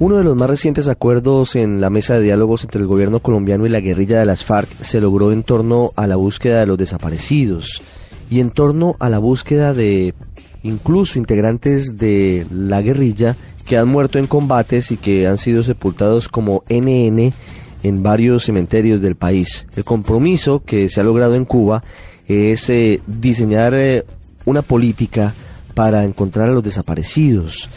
Uno de los más recientes acuerdos en la mesa de diálogos entre el gobierno colombiano y la guerrilla de las FARC se logró en torno a la búsqueda de los desaparecidos y en torno a la búsqueda de incluso integrantes de la guerrilla que han muerto en combates y que han sido sepultados como NN en varios cementerios del país. El compromiso que se ha logrado en Cuba es eh, diseñar eh, una política para encontrar a los desaparecidos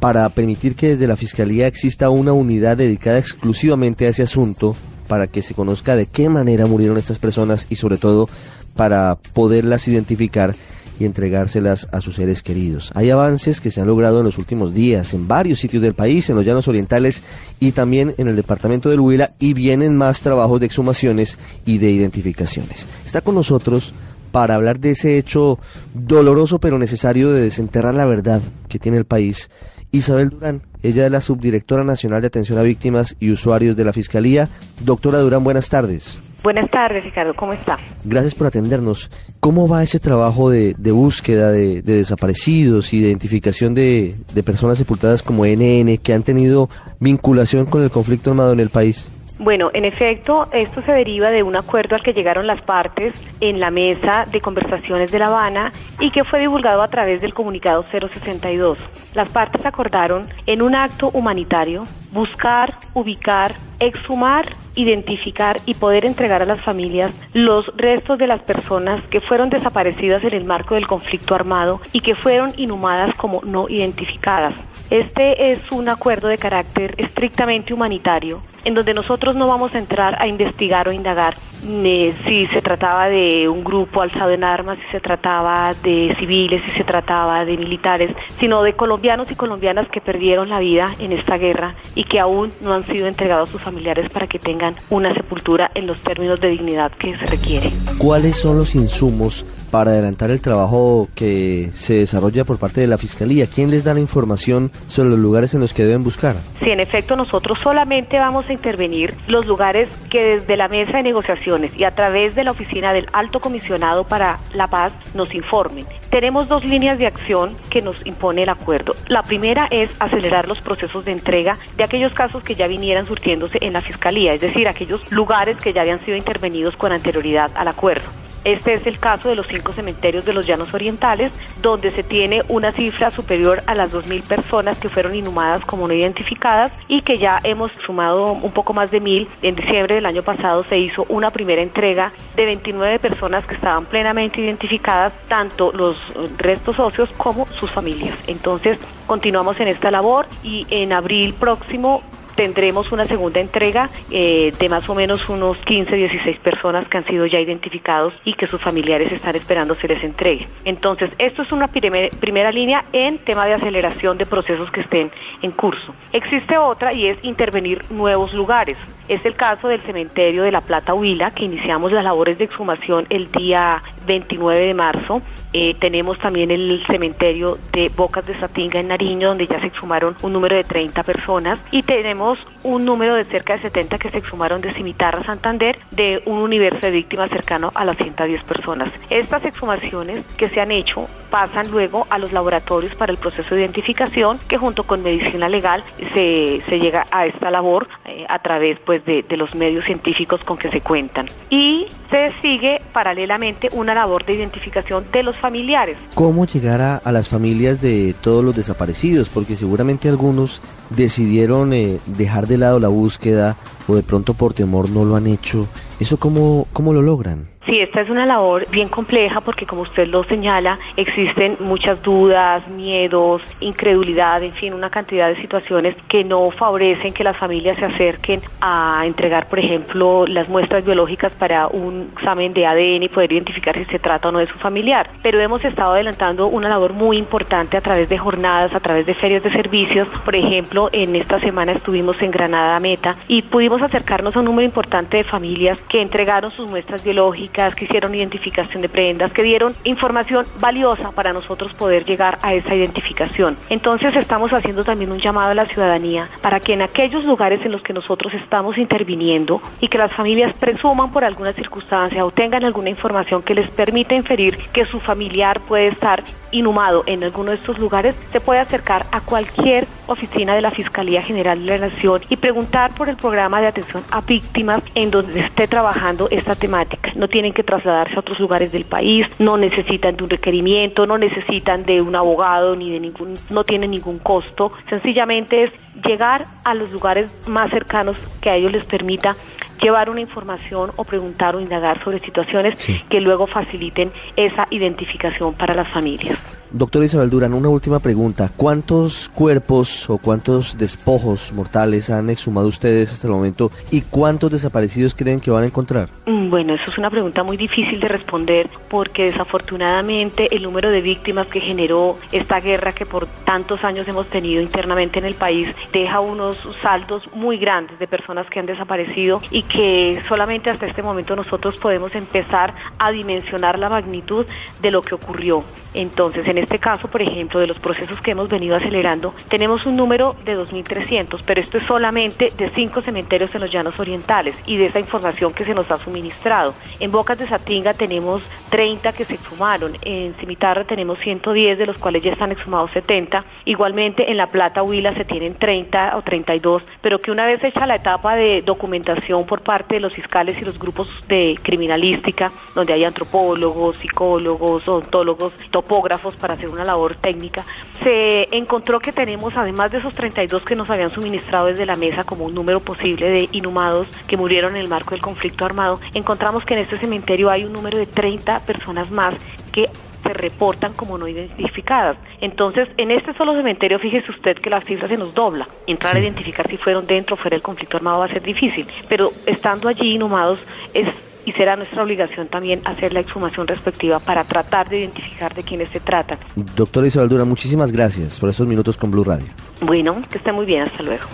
para permitir que desde la Fiscalía exista una unidad dedicada exclusivamente a ese asunto, para que se conozca de qué manera murieron estas personas y sobre todo para poderlas identificar y entregárselas a sus seres queridos. Hay avances que se han logrado en los últimos días en varios sitios del país, en los llanos orientales y también en el departamento del Huila y vienen más trabajos de exhumaciones y de identificaciones. Está con nosotros para hablar de ese hecho doloroso pero necesario de desenterrar la verdad que tiene el país Isabel Durán. Ella es la subdirectora nacional de atención a víctimas y usuarios de la Fiscalía. Doctora Durán, buenas tardes. Buenas tardes, Ricardo, ¿cómo está? Gracias por atendernos. ¿Cómo va ese trabajo de, búsqueda de, desaparecidos y de identificación de, de personas sepultadas como NN que han tenido vinculación con el conflicto armado en el país? Bueno, en efecto, esto se deriva de un acuerdo al que llegaron las partes en la mesa de conversaciones de La Habana y que fue divulgado a través del comunicado 062. Las partes acordaron en un acto humanitario buscar, ubicar, exhumar, identificar y poder entregar a las familias los restos de las personas que fueron desaparecidas en el marco del conflicto armado y que fueron inhumadas como no identificadas. Este es un acuerdo de carácter estrictamente humanitario, en donde nosotros no vamos a entrar a investigar o indagar si se trataba de un grupo alzado en armas, si se trataba de civiles, si se trataba de militares, sino de colombianos y colombianas que perdieron la vida en esta guerra y que aún no han sido entregados a sus familiares para que tengan una sepultura en los términos de dignidad que se requiere. ¿Cuáles son los insumos para adelantar el trabajo que se desarrolla por parte de la Fiscalía? ¿Quién les da la información sobre los lugares en los que deben buscar? Sí, en efecto, nosotros solamente vamos a intervenir los lugares que desde la mesa de negociaciones y a través de la oficina del Alto Comisionado para la Paz nos informen. Tenemos dos líneas de acción que nos impone el acuerdo. La primera es acelerar los procesos de entrega de aquellos casos que ya vinieran surtiéndose en la Fiscalía, es decir, aquellos lugares que ya habían sido intervenidos con anterioridad al acuerdo. Este es el caso de los cinco cementerios de los Llanos Orientales, donde se tiene una cifra superior a las 2.000 personas que fueron inhumadas como no identificadas y que ya hemos sumado un poco más de 1.000. En diciembre del año pasado se hizo una primera entrega de 29 personas que estaban plenamente identificadas, tanto los restos socios como sus familias. Entonces, continuamos en esta labor y en abril próximo tendremos una segunda entrega eh, de más o menos unos 15, 16 personas que han sido ya identificados y que sus familiares están esperando se les entregue. Entonces, esto es una primera línea en tema de aceleración de procesos que estén en curso. Existe otra y es intervenir nuevos lugares. Es el caso del cementerio de La Plata Huila, que iniciamos las labores de exhumación el día 29 de marzo. Eh, tenemos también el cementerio de Bocas de Satinga en Nariño, donde ya se exhumaron un número de 30 personas. Y tenemos un número de cerca de 70 que se exhumaron de Cimitarra, Santander, de un universo de víctimas cercano a las 110 personas. Estas exhumaciones que se han hecho pasan luego a los laboratorios para el proceso de identificación, que junto con medicina legal se, se llega a esta labor eh, a través pues, de, de los medios científicos con que se cuentan. Y se sigue paralelamente una labor de identificación de los familiares. ¿Cómo llegar a, las familias de todos los desaparecidos? Porque seguramente algunos decidieron eh, dejar de lado la búsqueda o de pronto por temor no lo han hecho. ¿Eso cómo, cómo lo logran? Sí, esta es una labor bien compleja porque como usted lo señala, existen muchas dudas, miedos, incredulidad, en fin, una cantidad de situaciones que no favorecen que las familias se acerquen a entregar, por ejemplo, las muestras biológicas para un examen de ADN y poder identificar si se trata o no de su familiar. Pero hemos estado adelantando una labor muy importante a través de jornadas, a través de ferias de servicios. Por ejemplo, en esta semana estuvimos en Granada Meta y pudimos acercarnos a un número importante de familias que entregaron sus muestras biológicas que hicieron identificación de prendas, que dieron información valiosa para nosotros poder llegar a esa identificación. Entonces estamos haciendo también un llamado a la ciudadanía para que en aquellos lugares en los que nosotros estamos interviniendo y que las familias presuman por alguna circunstancia o tengan alguna información que les permita inferir que su familiar puede estar inhumado en alguno de estos lugares, se puede acercar a cualquier oficina de la Fiscalía General de la Nación y preguntar por el programa de atención a víctimas en donde esté trabajando esta temática. No tienen que trasladarse a otros lugares del país, no necesitan de un requerimiento, no necesitan de un abogado ni de ningún, no tienen ningún costo. Sencillamente es llegar a los lugares más cercanos que a ellos les permita llevar una información o preguntar o indagar sobre situaciones que luego faciliten esa identificación para las familias. Doctor Isabel Durán, una última pregunta. ¿Cuántos cuerpos o cuántos despojos mortales han exhumado ustedes hasta el momento y cuántos desaparecidos creen que van a encontrar? Mm, bueno, eso es una pregunta muy difícil de responder porque desafortunadamente el número de víctimas que generó esta guerra que por tantos años hemos tenido internamente en el país deja unos saldos muy grandes de personas que han desaparecido y que solamente hasta este momento nosotros podemos empezar a dimensionar la magnitud de lo que ocurrió. Entonces, en este caso, por ejemplo, de los procesos que hemos venido acelerando, tenemos un número de 2.300, pero esto es solamente de cinco cementerios en los llanos orientales y de esa información que se nos ha suministrado. En Bocas de Satinga tenemos 30 que se exhumaron, en Cimitarra tenemos 110, de los cuales ya están exhumados 70. Igualmente, en La Plata, Huila, se tienen 30 o 32, pero que una vez hecha la etapa de documentación por parte de los fiscales y los grupos de criminalística, donde hay antropólogos, psicólogos, odontólogos, topógrafos para hacer una labor técnica, se encontró que tenemos, además de esos 32 que nos habían suministrado desde la mesa como un número posible de inhumados que murieron en el marco del conflicto armado, encontramos que en este cementerio hay un número de 30 personas más que se reportan como no identificadas. Entonces, en este solo cementerio, fíjese usted que la cifra se nos dobla. Entrar a identificar si fueron dentro o fuera del conflicto armado va a ser difícil, pero estando allí inhumados es y será nuestra obligación también hacer la exhumación respectiva para tratar de identificar de quiénes se tratan. Doctora Isabel Dura, muchísimas gracias por estos minutos con Blue Radio. Bueno, que esté muy bien, hasta luego.